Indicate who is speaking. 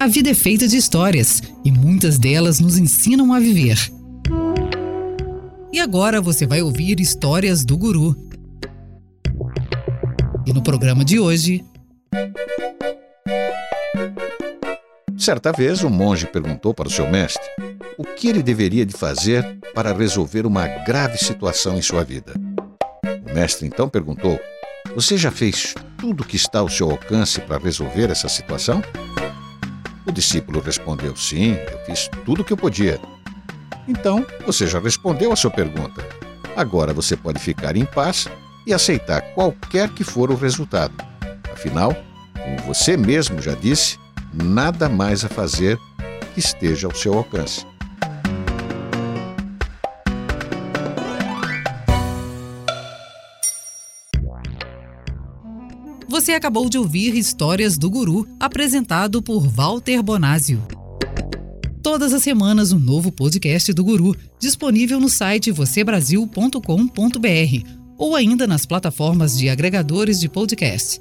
Speaker 1: A vida é feita de histórias e muitas delas nos ensinam a viver. E agora você vai ouvir histórias do Guru. E no programa de hoje.
Speaker 2: Certa vez, um monge perguntou para o seu mestre o que ele deveria de fazer para resolver uma grave situação em sua vida. O mestre então perguntou: Você já fez tudo o que está ao seu alcance para resolver essa situação? O discípulo respondeu: Sim, eu fiz tudo o que eu podia. Então, você já respondeu a sua pergunta. Agora você pode ficar em paz e aceitar qualquer que for o resultado. Afinal, como você mesmo já disse, nada mais a fazer que esteja ao seu alcance.
Speaker 1: Você acabou de ouvir Histórias do Guru, apresentado por Walter Bonásio. Todas as semanas um novo podcast do Guru, disponível no site vocêbrasil.com.br ou ainda nas plataformas de agregadores de podcast.